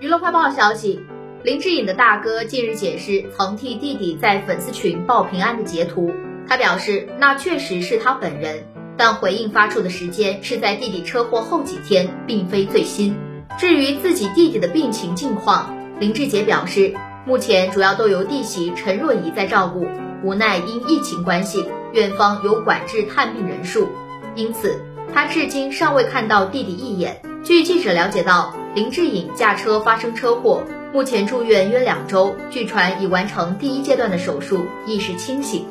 娱乐快报消息，林志颖的大哥近日解释曾替弟弟在粉丝群报平安的截图。他表示，那确实是他本人，但回应发出的时间是在弟弟车祸后几天，并非最新。至于自己弟弟的病情近况，林志杰表示，目前主要都由弟媳陈若仪在照顾，无奈因疫情关系，院方有管制探病人数，因此他至今尚未看到弟弟一眼。据记者了解到，林志颖驾车发生车祸，目前住院约两周，据传已完成第一阶段的手术，意识清醒。